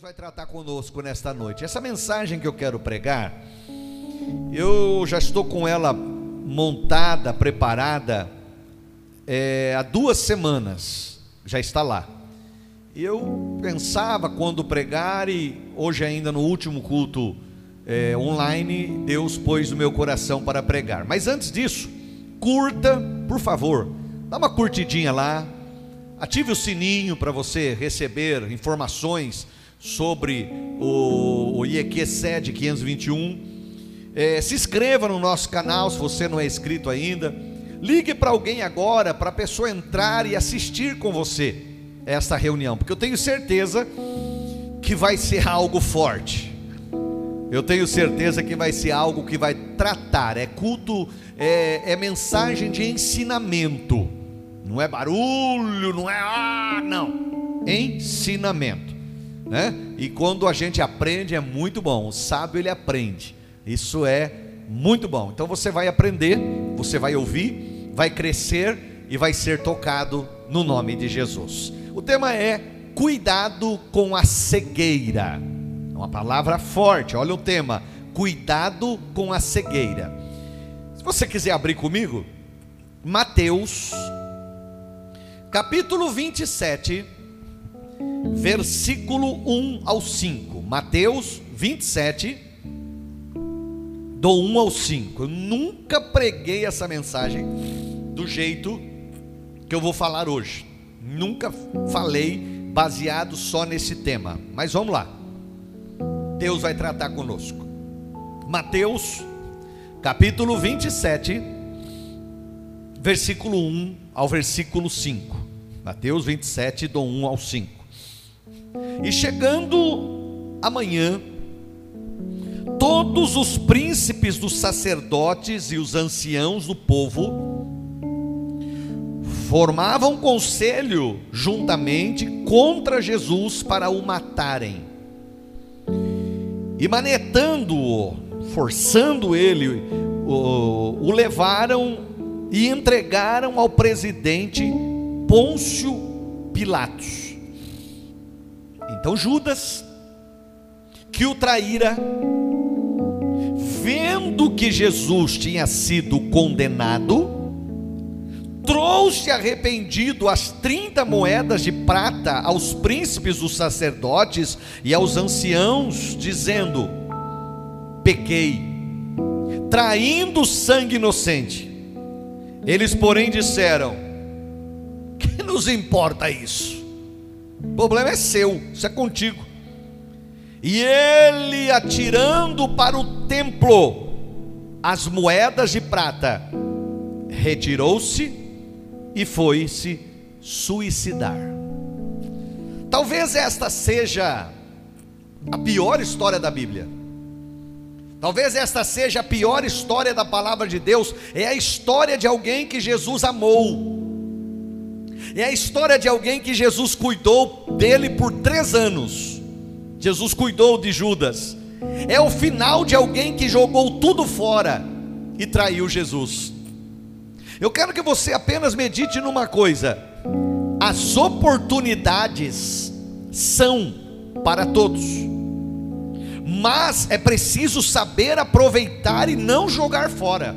Deus vai tratar conosco nesta noite. Essa mensagem que eu quero pregar, eu já estou com ela montada, preparada é, há duas semanas, já está lá. Eu pensava quando pregar, e hoje, ainda no último culto é, online, Deus pôs no meu coração para pregar. Mas antes disso, curta, por favor, dá uma curtidinha lá, ative o sininho para você receber informações sobre o, o IEQ SED 521. É, se inscreva no nosso canal se você não é inscrito ainda. Ligue para alguém agora, para a pessoa entrar e assistir com você essa reunião, porque eu tenho certeza que vai ser algo forte. Eu tenho certeza que vai ser algo que vai tratar, é culto, é, é mensagem de ensinamento, não é barulho, não é ah, não, ensinamento né? E quando a gente aprende é muito bom. O sábio ele aprende. Isso é muito bom. Então você vai aprender, você vai ouvir, vai crescer e vai ser tocado no nome de Jesus. O tema é cuidado com a cegueira. É uma palavra forte. Olha o tema: cuidado com a cegueira. Se você quiser abrir comigo, Mateus capítulo 27 versículo 1 ao 5. Mateus 27, do 1 ao 5. Eu nunca preguei essa mensagem do jeito que eu vou falar hoje. Nunca falei baseado só nesse tema. Mas vamos lá. Deus vai tratar conosco. Mateus, capítulo 27, versículo 1 ao versículo 5. Mateus 27, do 1 ao 5. E chegando amanhã, todos os príncipes dos sacerdotes e os anciãos do povo formavam conselho juntamente contra Jesus para o matarem. E manetando-o, forçando ele, o, o levaram e entregaram ao presidente Pôncio Pilatos. Então Judas, que o traíra, vendo que Jesus tinha sido condenado, trouxe arrependido as 30 moedas de prata aos príncipes dos sacerdotes e aos anciãos, dizendo: Pequei, traindo sangue inocente. Eles, porém, disseram: Que nos importa isso? O problema é seu, isso é contigo. E ele, atirando para o templo as moedas de prata, retirou-se e foi-se suicidar. Talvez esta seja a pior história da Bíblia. Talvez esta seja a pior história da palavra de Deus. É a história de alguém que Jesus amou é a história de alguém que Jesus cuidou dele por três anos. Jesus cuidou de Judas. É o final de alguém que jogou tudo fora e traiu Jesus. Eu quero que você apenas medite numa coisa: as oportunidades são para todos, mas é preciso saber aproveitar e não jogar fora.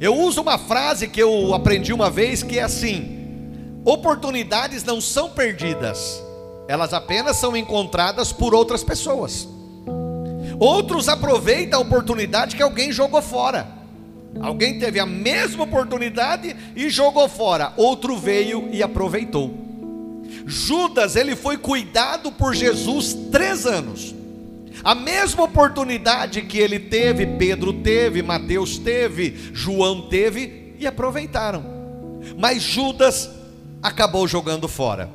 Eu uso uma frase que eu aprendi uma vez que é assim: Oportunidades não são perdidas, elas apenas são encontradas por outras pessoas. Outros aproveitam a oportunidade que alguém jogou fora. Alguém teve a mesma oportunidade e jogou fora, outro veio e aproveitou. Judas, ele foi cuidado por Jesus três anos. A mesma oportunidade que ele teve, Pedro teve, Mateus teve, João teve e aproveitaram. Mas Judas acabou jogando fora.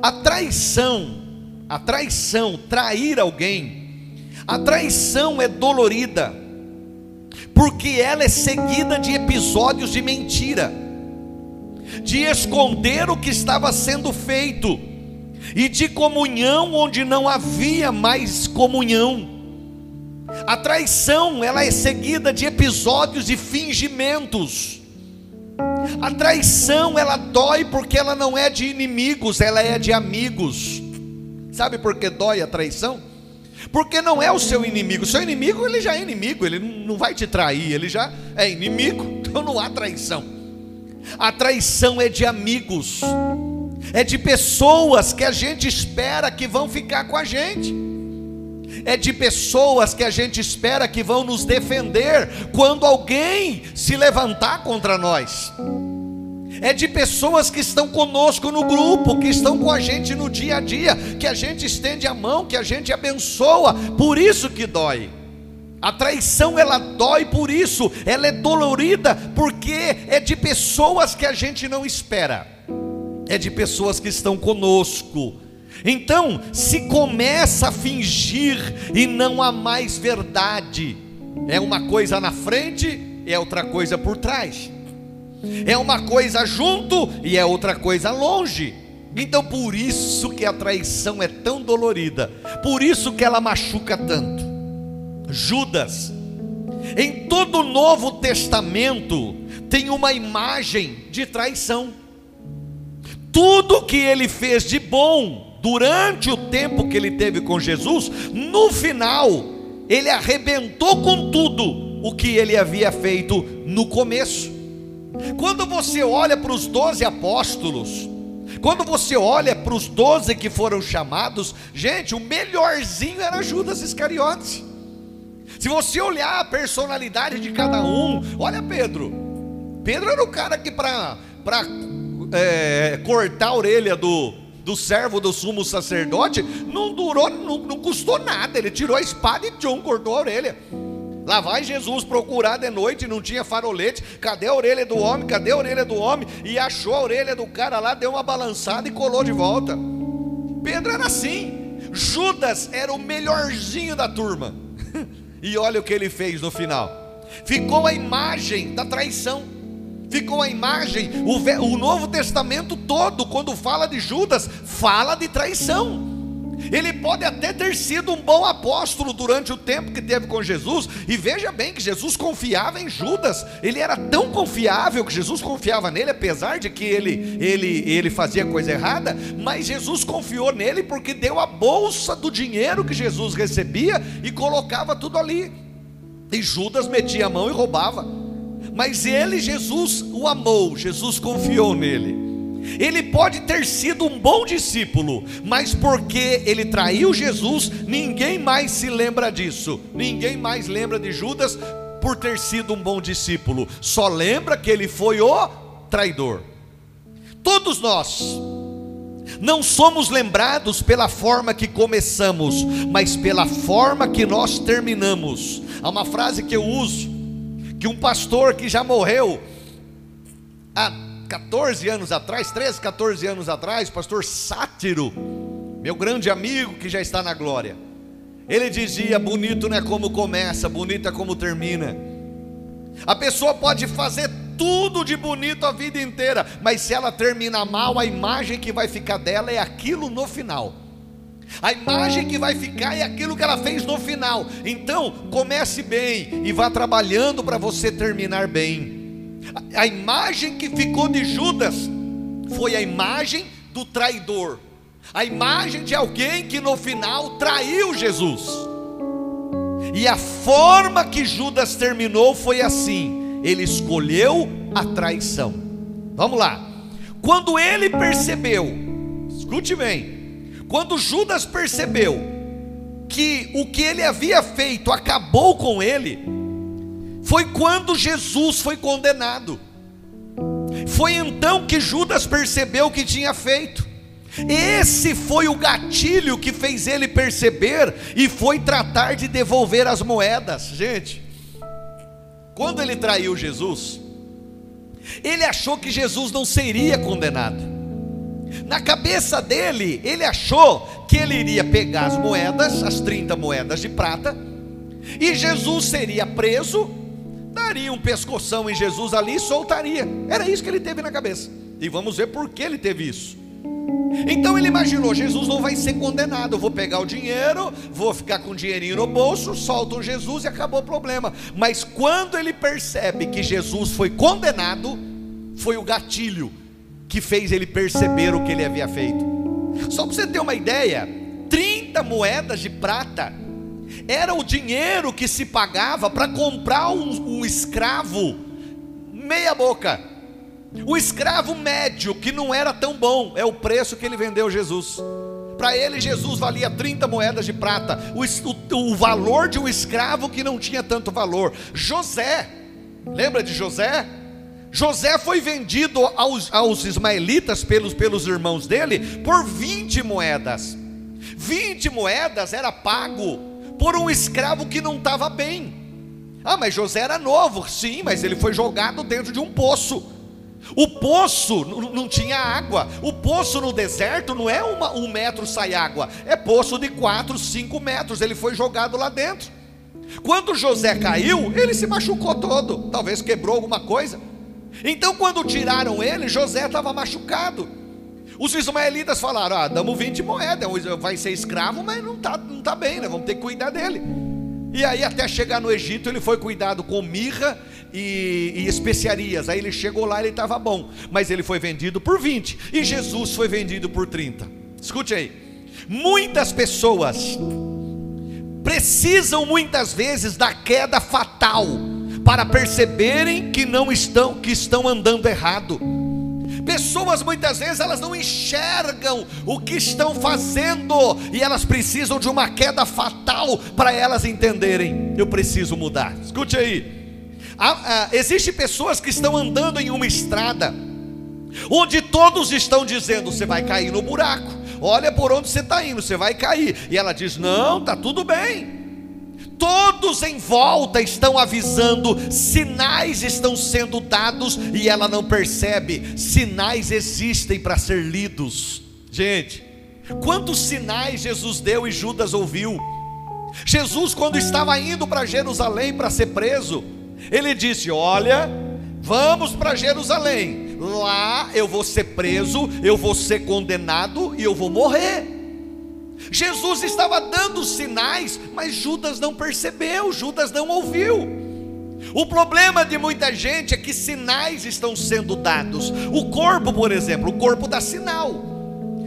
A traição, a traição, trair alguém, a traição é dolorida, porque ela é seguida de episódios de mentira, de esconder o que estava sendo feito, e de comunhão onde não havia mais comunhão. A traição, ela é seguida de episódios de fingimentos a traição ela dói porque ela não é de inimigos, ela é de amigos. Sabe por que dói a traição? Porque não é o seu inimigo. Seu inimigo, ele já é inimigo, ele não vai te trair, ele já é inimigo, então não há traição. A traição é de amigos, é de pessoas que a gente espera que vão ficar com a gente, é de pessoas que a gente espera que vão nos defender quando alguém se levantar contra nós é de pessoas que estão conosco no grupo, que estão com a gente no dia a dia, que a gente estende a mão, que a gente abençoa, por isso que dói. A traição ela dói por isso, ela é dolorida porque é de pessoas que a gente não espera, é de pessoas que estão conosco. Então, se começa a fingir e não há mais verdade, é uma coisa na frente, é outra coisa por trás. É uma coisa junto e é outra coisa longe. Então por isso que a traição é tão dolorida, por isso que ela machuca tanto. Judas, em todo o Novo Testamento tem uma imagem de traição. Tudo que ele fez de bom durante o tempo que ele teve com Jesus, no final ele arrebentou com tudo o que ele havia feito no começo. Quando você olha para os doze apóstolos, quando você olha para os doze que foram chamados, gente, o melhorzinho era Judas Iscariotes. Se você olhar a personalidade de cada um, olha Pedro. Pedro era o cara que para é, cortar a orelha do, do servo do sumo sacerdote, não durou, não, não custou nada. Ele tirou a espada e tchum, cortou a orelha. Lá vai Jesus procurar de noite, não tinha farolete. Cadê a orelha do homem? Cadê a orelha do homem? E achou a orelha do cara lá, deu uma balançada e colou de volta. Pedro era assim. Judas era o melhorzinho da turma. E olha o que ele fez no final. Ficou a imagem da traição. Ficou a imagem, o, Novo Testamento todo, quando fala de Judas, fala de traição. Ele pode até ter sido um bom apóstolo durante o tempo que teve com Jesus, e veja bem que Jesus confiava em Judas, ele era tão confiável que Jesus confiava nele, apesar de que ele, ele, ele fazia coisa errada, mas Jesus confiou nele porque deu a bolsa do dinheiro que Jesus recebia e colocava tudo ali, e Judas metia a mão e roubava, mas ele, Jesus, o amou, Jesus confiou nele. Ele pode ter sido um bom discípulo, mas porque ele traiu Jesus, ninguém mais se lembra disso. Ninguém mais lembra de Judas por ter sido um bom discípulo. Só lembra que ele foi o traidor. Todos nós não somos lembrados pela forma que começamos, mas pela forma que nós terminamos. Há uma frase que eu uso que um pastor que já morreu há 14 anos atrás, 13, 14 anos atrás, pastor Sátiro, meu grande amigo que já está na glória, ele dizia: bonito não é como começa, bonito é como termina. A pessoa pode fazer tudo de bonito a vida inteira, mas se ela termina mal, a imagem que vai ficar dela é aquilo no final. A imagem que vai ficar é aquilo que ela fez no final. Então, comece bem e vá trabalhando para você terminar bem. A imagem que ficou de Judas foi a imagem do traidor, a imagem de alguém que no final traiu Jesus. E a forma que Judas terminou foi assim: ele escolheu a traição. Vamos lá. Quando ele percebeu, escute bem, quando Judas percebeu que o que ele havia feito acabou com ele, foi quando Jesus foi condenado. Foi então que Judas percebeu o que tinha feito. Esse foi o gatilho que fez ele perceber e foi tratar de devolver as moedas. Gente, quando ele traiu Jesus, ele achou que Jesus não seria condenado. Na cabeça dele, ele achou que ele iria pegar as moedas, as 30 moedas de prata, e Jesus seria preso daria um pescoção em Jesus ali e soltaria. Era isso que ele teve na cabeça. E vamos ver por que ele teve isso. Então ele imaginou: Jesus não vai ser condenado. Eu vou pegar o dinheiro, vou ficar com o dinheirinho no bolso, solto Jesus e acabou o problema. Mas quando ele percebe que Jesus foi condenado, foi o gatilho que fez ele perceber o que ele havia feito. Só para você ter uma ideia, 30 moedas de prata era o dinheiro que se pagava para comprar um, um escravo meia boca. O escravo médio, que não era tão bom, é o preço que ele vendeu Jesus. Para ele, Jesus valia 30 moedas de prata, o, o, o, valor de um escravo que não tinha tanto valor. José, lembra de José? José foi vendido aos, aos ismaelitas pelos, pelos irmãos dele por 20 moedas. 20 moedas era pago por um escravo que não estava bem. Ah, mas José era novo, sim, mas ele foi jogado dentro de um poço. O poço não tinha água. O poço no deserto não é uma, um metro sai água, é poço de quatro, cinco metros. Ele foi jogado lá dentro. Quando José caiu, ele se machucou todo, talvez quebrou alguma coisa. Então, quando tiraram ele, José estava machucado. Os ismaelitas falaram: Ah, damos 20 moedas, vai ser escravo, mas não está não tá bem, né? vamos ter que cuidar dele. E aí, até chegar no Egito, ele foi cuidado com mirra e, e especiarias. Aí ele chegou lá, ele estava bom, mas ele foi vendido por 20 e Jesus foi vendido por 30. Escute aí, muitas pessoas precisam muitas vezes da queda fatal para perceberem que não estão que estão andando errado. Pessoas muitas vezes elas não enxergam o que estão fazendo e elas precisam de uma queda fatal para elas entenderem. Eu preciso mudar. Escute aí. Ah, Existem pessoas que estão andando em uma estrada onde todos estão dizendo: você vai cair no buraco. Olha por onde você está indo, você vai cair. E ela diz: não, tá tudo bem todos em volta estão avisando, sinais estão sendo dados e ela não percebe. Sinais existem para ser lidos. Gente, quantos sinais Jesus deu e Judas ouviu? Jesus, quando estava indo para Jerusalém para ser preso, ele disse: Olha, vamos para Jerusalém, lá eu vou ser preso, eu vou ser condenado e eu vou morrer. Jesus estava dando sinais, mas Judas não percebeu, Judas não ouviu. O problema de muita gente é que sinais estão sendo dados. O corpo, por exemplo, o corpo dá sinal.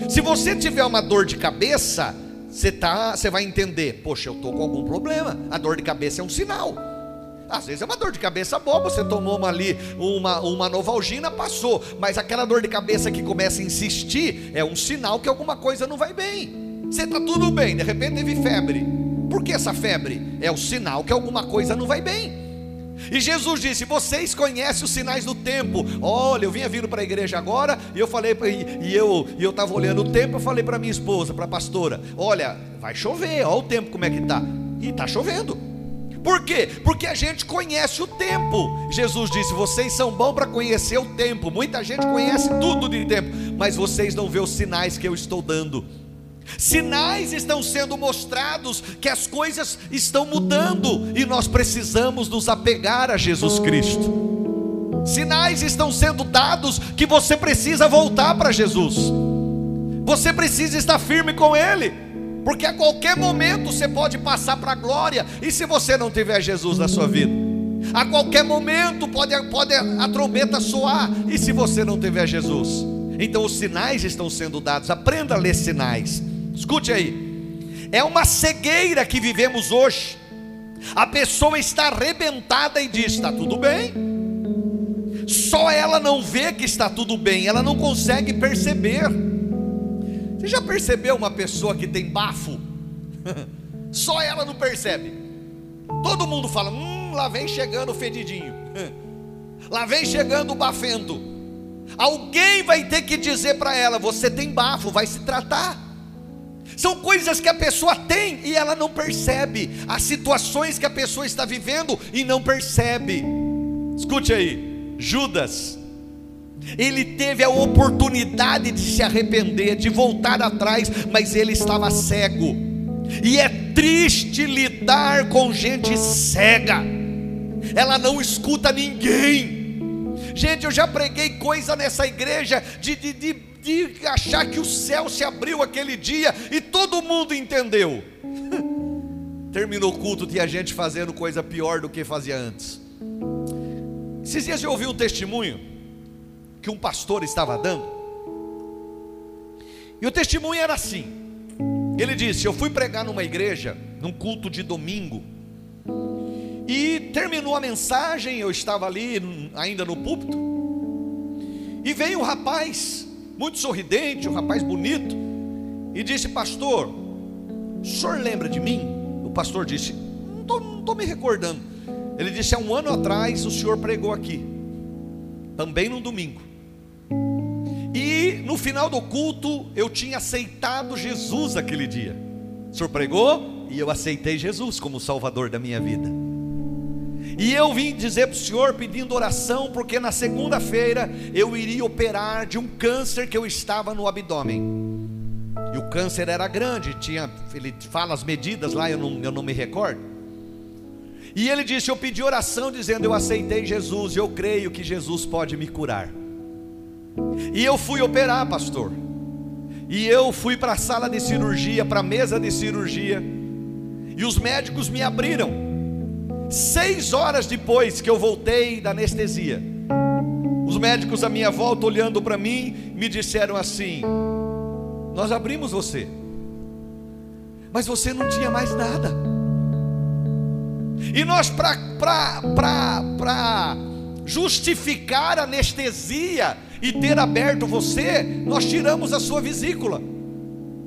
Se você tiver uma dor de cabeça, você, tá, você vai entender: poxa, eu estou com algum problema. A dor de cabeça é um sinal. Às vezes é uma dor de cabeça boa, você tomou uma ali, uma, uma novalgina, passou. Mas aquela dor de cabeça que começa a insistir é um sinal que alguma coisa não vai bem. Você está tudo bem, de repente teve febre. Por que essa febre? É o sinal que alguma coisa não vai bem. E Jesus disse: Vocês conhecem os sinais do tempo. Olha, eu vinha vindo para a igreja agora e eu falei, e, eu e eu estava olhando o tempo. Eu falei para minha esposa, para a pastora: Olha, vai chover. Olha o tempo como é que está. E está chovendo. Por quê? Porque a gente conhece o tempo. Jesus disse: Vocês são bons para conhecer o tempo. Muita gente conhece tudo de tempo, mas vocês não vê os sinais que eu estou dando. Sinais estão sendo mostrados que as coisas estão mudando e nós precisamos nos apegar a Jesus Cristo. Sinais estão sendo dados que você precisa voltar para Jesus. Você precisa estar firme com Ele, porque a qualquer momento você pode passar para a glória. E se você não tiver Jesus na sua vida? A qualquer momento pode, pode a trombeta soar. E se você não tiver Jesus? Então os sinais estão sendo dados. Aprenda a ler sinais. Escute aí. É uma cegueira que vivemos hoje. A pessoa está arrebentada e diz: está tudo bem. Só ela não vê que está tudo bem, ela não consegue perceber. Você já percebeu uma pessoa que tem bafo? Só ela não percebe. Todo mundo fala: hum, lá vem chegando o fedidinho, lá vem chegando o bafento. Alguém vai ter que dizer para ela: você tem bafo, vai se tratar. São coisas que a pessoa tem e ela não percebe. As situações que a pessoa está vivendo e não percebe. Escute aí, Judas. Ele teve a oportunidade de se arrepender, de voltar atrás, mas ele estava cego. E é triste lidar com gente cega. Ela não escuta ninguém. Gente, eu já preguei coisa nessa igreja de, de, de de achar que o céu se abriu aquele dia e todo mundo entendeu. Terminou o culto, tinha gente fazendo coisa pior do que fazia antes. Esses dias eu ouvi um testemunho que um pastor estava dando. E o testemunho era assim: Ele disse: Eu fui pregar numa igreja, num culto de domingo, e terminou a mensagem. Eu estava ali, ainda no púlpito, e veio um rapaz, muito sorridente, um rapaz bonito, e disse: Pastor, o senhor lembra de mim? O pastor disse: Não estou me recordando. Ele disse: Há um ano atrás o senhor pregou aqui, também no domingo. E no final do culto eu tinha aceitado Jesus aquele dia. O senhor pregou e eu aceitei Jesus como Salvador da minha vida. E eu vim dizer para o senhor pedindo oração, porque na segunda-feira eu iria operar de um câncer que eu estava no abdômen. E o câncer era grande, tinha, ele fala as medidas lá, eu não, eu não me recordo. E ele disse: Eu pedi oração dizendo: Eu aceitei Jesus, eu creio que Jesus pode me curar. E eu fui operar, pastor. E eu fui para a sala de cirurgia, para a mesa de cirurgia. E os médicos me abriram. Seis horas depois que eu voltei da anestesia, os médicos à minha volta, olhando para mim, me disseram assim: Nós abrimos você, mas você não tinha mais nada. E nós, para justificar a anestesia e ter aberto você, nós tiramos a sua vesícula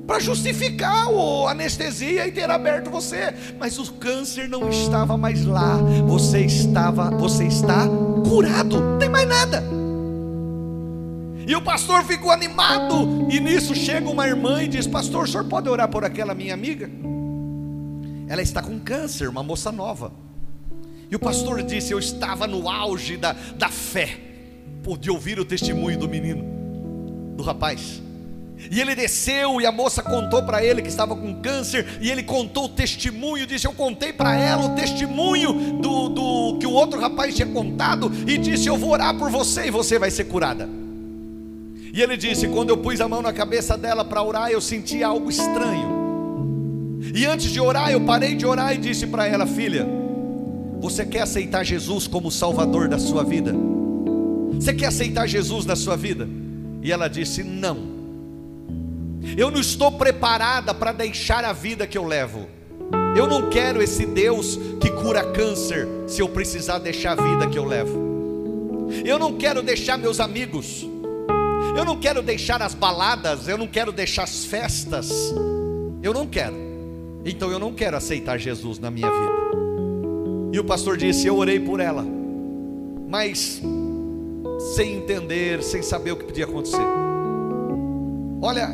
para justificar a anestesia e ter aberto você, mas o câncer não estava mais lá. Você estava, você está curado, não tem mais nada. E o pastor ficou animado, e nisso chega uma irmã e diz: Pastor, o senhor pode orar por aquela minha amiga? Ela está com câncer, uma moça nova. E o pastor disse: Eu estava no auge da, da fé, de ouvir o testemunho do menino, do rapaz. E ele desceu e a moça contou para ele que estava com câncer. E ele contou o testemunho. Disse: Eu contei para ela o testemunho do, do que o outro rapaz tinha contado. E disse: Eu vou orar por você e você vai ser curada. E ele disse: Quando eu pus a mão na cabeça dela para orar, eu senti algo estranho. E antes de orar, eu parei de orar e disse para ela: Filha, você quer aceitar Jesus como Salvador da sua vida? Você quer aceitar Jesus na sua vida? E ela disse: Não. Eu não estou preparada para deixar a vida que eu levo. Eu não quero esse Deus que cura câncer se eu precisar deixar a vida que eu levo. Eu não quero deixar meus amigos. Eu não quero deixar as baladas, eu não quero deixar as festas. Eu não quero. Então eu não quero aceitar Jesus na minha vida. E o pastor disse: Eu orei por ela, mas sem entender, sem saber o que podia acontecer. Olha,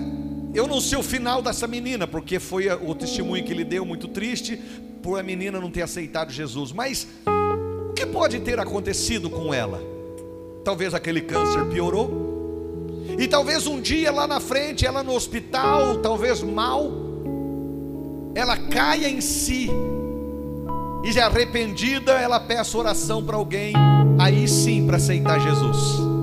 eu não sei o final dessa menina, porque foi o testemunho que ele deu muito triste por a menina não ter aceitado Jesus. Mas o que pode ter acontecido com ela? Talvez aquele câncer piorou. E talvez um dia lá na frente, ela no hospital, talvez mal, ela caia em si. E já arrependida, ela peça oração para alguém, aí sim para aceitar Jesus.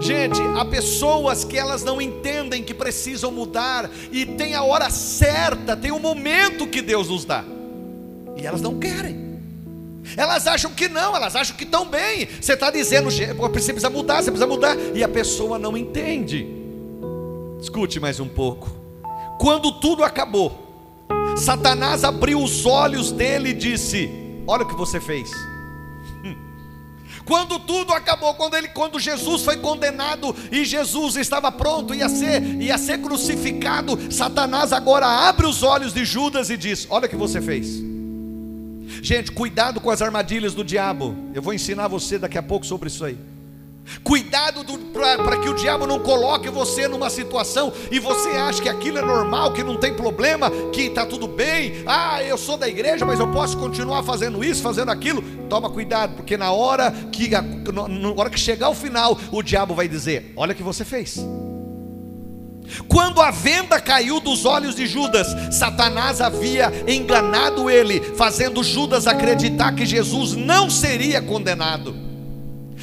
Gente, há pessoas que elas não entendem que precisam mudar e tem a hora certa, tem o momento que Deus nos dá. E elas não querem. Elas acham que não, elas acham que estão bem. Você está dizendo, você precisa mudar, você precisa mudar, e a pessoa não entende. Escute mais um pouco. Quando tudo acabou, Satanás abriu os olhos dele e disse: Olha o que você fez. Quando tudo acabou, quando ele, quando Jesus foi condenado e Jesus estava pronto ia ser ia ser crucificado, Satanás agora abre os olhos de Judas e diz: "Olha o que você fez". Gente, cuidado com as armadilhas do diabo. Eu vou ensinar você daqui a pouco sobre isso aí. Cuidado para que o diabo não coloque você numa situação e você acha que aquilo é normal, que não tem problema, que está tudo bem. Ah, eu sou da igreja, mas eu posso continuar fazendo isso, fazendo aquilo. Toma cuidado, porque na hora que, na hora que chegar o final, o diabo vai dizer: Olha o que você fez. Quando a venda caiu dos olhos de Judas, Satanás havia enganado ele, fazendo Judas acreditar que Jesus não seria condenado.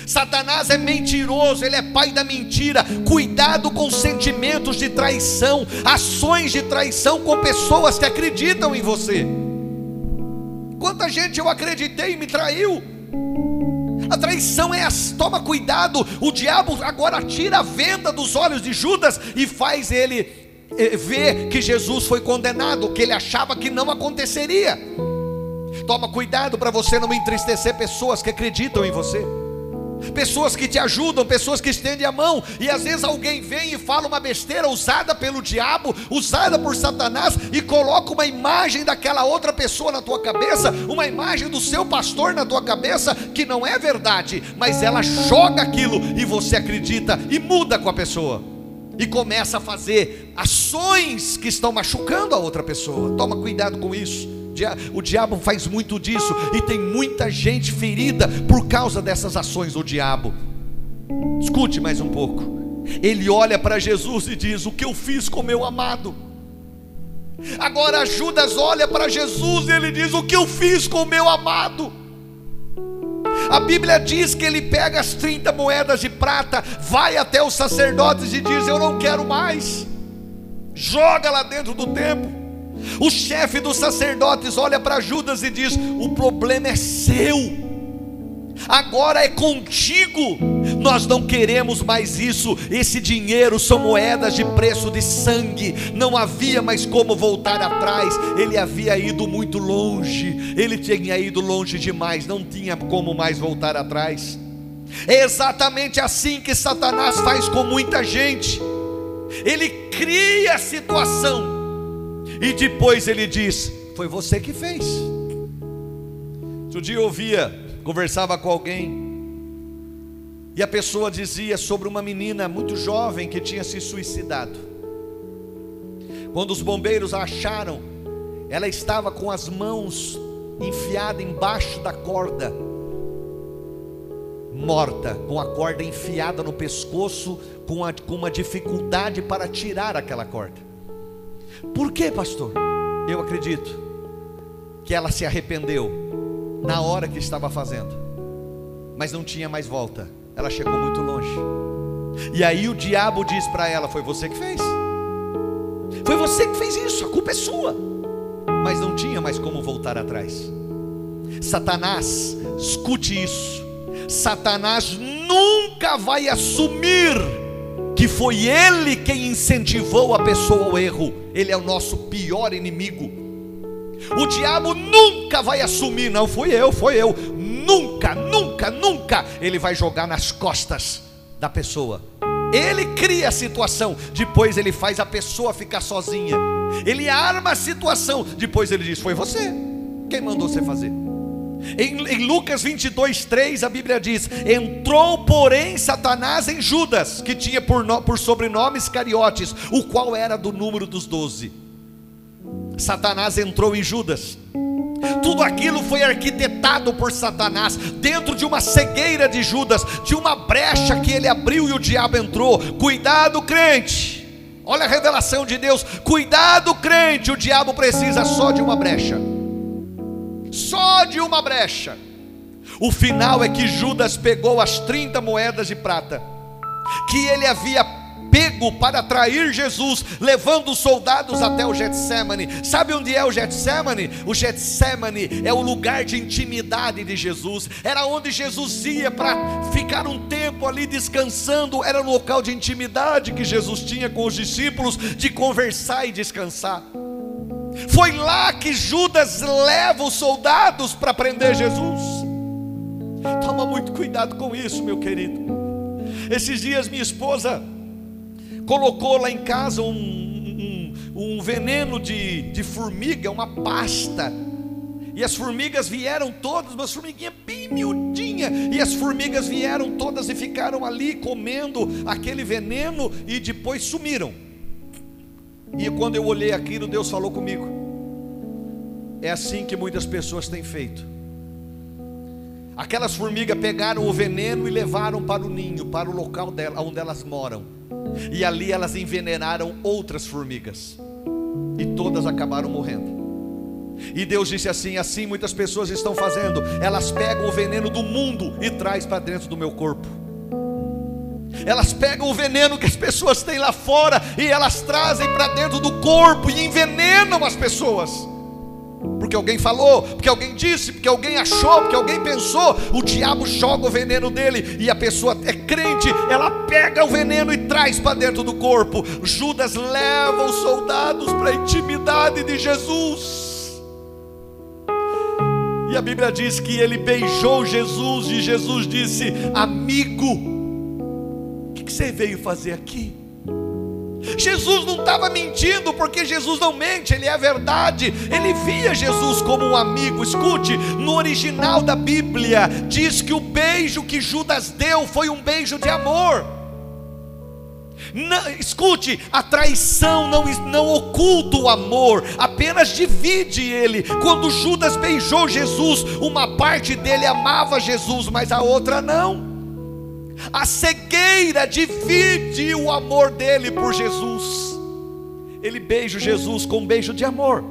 Satanás é mentiroso, ele é pai da mentira. Cuidado com sentimentos de traição, ações de traição com pessoas que acreditam em você. Quanta gente eu acreditei e me traiu. A traição é as, toma cuidado. O diabo agora tira a venda dos olhos de Judas e faz ele eh, ver que Jesus foi condenado, que ele achava que não aconteceria. Toma cuidado para você não entristecer pessoas que acreditam em você pessoas que te ajudam, pessoas que estendem a mão, e às vezes alguém vem e fala uma besteira usada pelo diabo, usada por Satanás, e coloca uma imagem daquela outra pessoa na tua cabeça, uma imagem do seu pastor na tua cabeça, que não é verdade, mas ela joga aquilo e você acredita e muda com a pessoa. E começa a fazer ações que estão machucando a outra pessoa. Toma cuidado com isso. O diabo faz muito disso e tem muita gente ferida por causa dessas ações do diabo. Escute mais um pouco. Ele olha para Jesus e diz: O que eu fiz com meu amado? Agora Judas olha para Jesus e ele diz: O que eu fiz com meu amado? A Bíblia diz que ele pega as 30 moedas de prata, vai até os sacerdotes e diz: Eu não quero mais. Joga lá dentro do templo. O chefe dos sacerdotes olha para Judas e diz: O problema é seu. Agora é contigo. Nós não queremos mais isso. Esse dinheiro são moedas de preço de sangue. Não havia mais como voltar atrás. Ele havia ido muito longe. Ele tinha ido longe demais. Não tinha como mais voltar atrás. É exatamente assim que Satanás faz com muita gente. Ele cria a situação e depois ele diz: Foi você que fez. Outro dia eu ouvia, conversava com alguém, e a pessoa dizia sobre uma menina muito jovem que tinha se suicidado. Quando os bombeiros a acharam, ela estava com as mãos enfiadas embaixo da corda, morta, com a corda enfiada no pescoço, com, a, com uma dificuldade para tirar aquela corda. Por que, pastor? Eu acredito que ela se arrependeu na hora que estava fazendo, mas não tinha mais volta. Ela chegou muito longe. E aí o diabo diz para ela: Foi você que fez. Foi você que fez isso, a culpa é sua. Mas não tinha mais como voltar atrás. Satanás, escute isso. Satanás nunca vai assumir que foi ele quem incentivou a pessoa ao erro, ele é o nosso pior inimigo. O diabo nunca vai assumir, não fui eu, foi eu. Nunca, nunca, nunca ele vai jogar nas costas da pessoa. Ele cria a situação, depois ele faz a pessoa ficar sozinha. Ele arma a situação, depois ele diz: Foi você. Quem mandou você fazer? Em, em, Lucas 22, 3, a Bíblia diz: Entrou, porém, Satanás em Judas, que tinha por, no, por sobrenome Iscariotes, o qual era do número dos doze. Satanás entrou em Judas. Tudo aquilo foi arquitetado por Satanás, dentro de uma cegueira de Judas, de uma brecha que ele abriu e o diabo entrou. Cuidado, crente. Olha a revelação de Deus. Cuidado, crente. O diabo precisa só de uma brecha só de uma brecha. O final é que Judas pegou as 30 moedas de prata que ele havia pego para atrair Jesus, levando os soldados até o Getsemane. Sabe onde é o Getsemane? O Getsemane é o lugar de intimidade de Jesus. Era onde Jesus ia para ficar um tempo ali descansando. Era o local de intimidade que Jesus tinha com os discípulos, de conversar e descansar. Foi lá que Judas leva os soldados para prender Jesus. Toma muito cuidado com isso, meu querido. Esses dias minha esposa colocou lá em casa um, um, um veneno de, de formiga, uma pasta. E as formigas vieram todas, uma formiguinha bem miudinha. E as formigas vieram todas e ficaram ali comendo aquele veneno e depois sumiram. E quando eu olhei aquilo, Deus falou comigo. É assim que muitas pessoas têm feito. Aquelas formigas pegaram o veneno e levaram para o ninho, para o local dela, onde elas moram. E ali elas envenenaram outras formigas. E todas acabaram morrendo. E Deus disse assim: assim muitas pessoas estão fazendo. Elas pegam o veneno do mundo e traz para dentro do meu corpo. Elas pegam o veneno que as pessoas têm lá fora e elas trazem para dentro do corpo e envenenam as pessoas. porque alguém falou, porque alguém disse, porque alguém achou, porque alguém pensou, o diabo joga o veneno dele e a pessoa é crente, ela pega o veneno e traz para dentro do corpo. Judas leva os soldados para a intimidade de Jesus. E a Bíblia diz que ele beijou Jesus e Jesus disse: Amigo, o que você veio fazer aqui? Jesus não estava mentindo, porque Jesus não mente, ele é a verdade. Ele via Jesus como um amigo. Escute, no original da Bíblia diz que o beijo que Judas deu foi um beijo de amor. Não, escute, a traição não, não oculta o amor, apenas divide ele. Quando Judas beijou Jesus, uma parte dele amava Jesus, mas a outra não. A cegueira divide o amor dele por Jesus. Ele beija Jesus com um beijo de amor.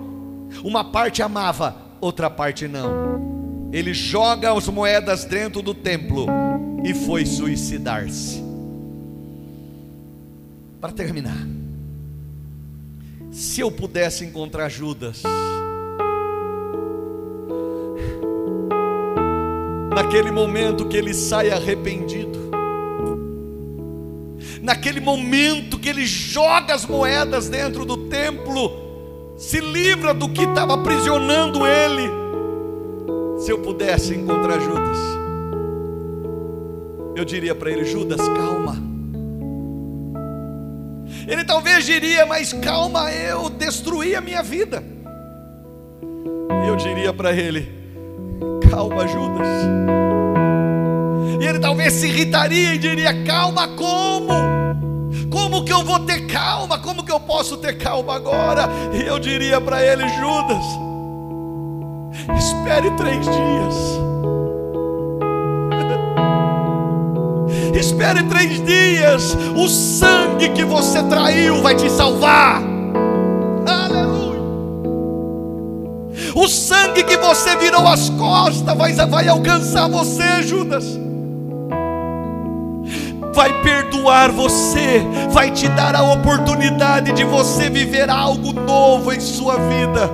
Uma parte amava, outra parte não. Ele joga as moedas dentro do templo e foi suicidar-se. Para terminar, se eu pudesse encontrar Judas, naquele momento que ele sai arrependido, naquele momento que ele joga as moedas dentro do templo, se livra do que estava aprisionando ele. Se eu pudesse encontrar Judas, eu diria para ele: Judas, calma. Ele talvez diria, mas calma, eu destruí a minha vida. Eu diria para ele: calma, Judas. E ele talvez se irritaria e diria: calma, como? Como que eu vou ter calma? Como que eu posso ter calma agora? E eu diria para ele: Judas, espere três dias. espere três dias. O sangue que você traiu vai te salvar. Aleluia. O sangue que você virou as costas vai, vai alcançar você, Judas vai perdoar você, vai te dar a oportunidade de você viver algo novo em sua vida.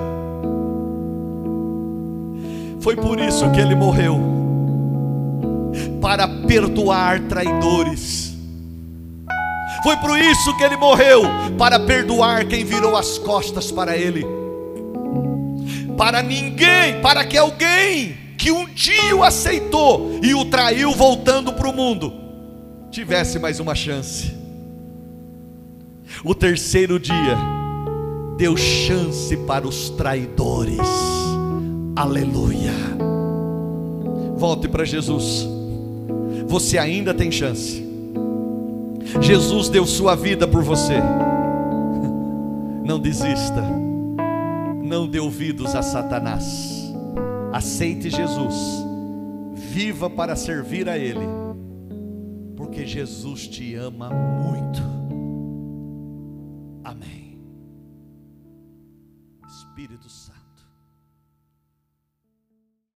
Foi por isso que ele morreu para perdoar traidores. Foi por isso que ele morreu para perdoar quem virou as costas para ele. Para ninguém, para que alguém que um dia o aceitou e o traiu voltando para o mundo, tivesse mais uma chance. O terceiro dia deu chance para os traidores. Aleluia. Volte para Jesus. Você ainda tem chance. Jesus deu sua vida por você. Não desista. Não dê ouvidos a Satanás. Aceite Jesus. Viva para servir a Ele porque Jesus te ama muito. Amém. Espírito Santo.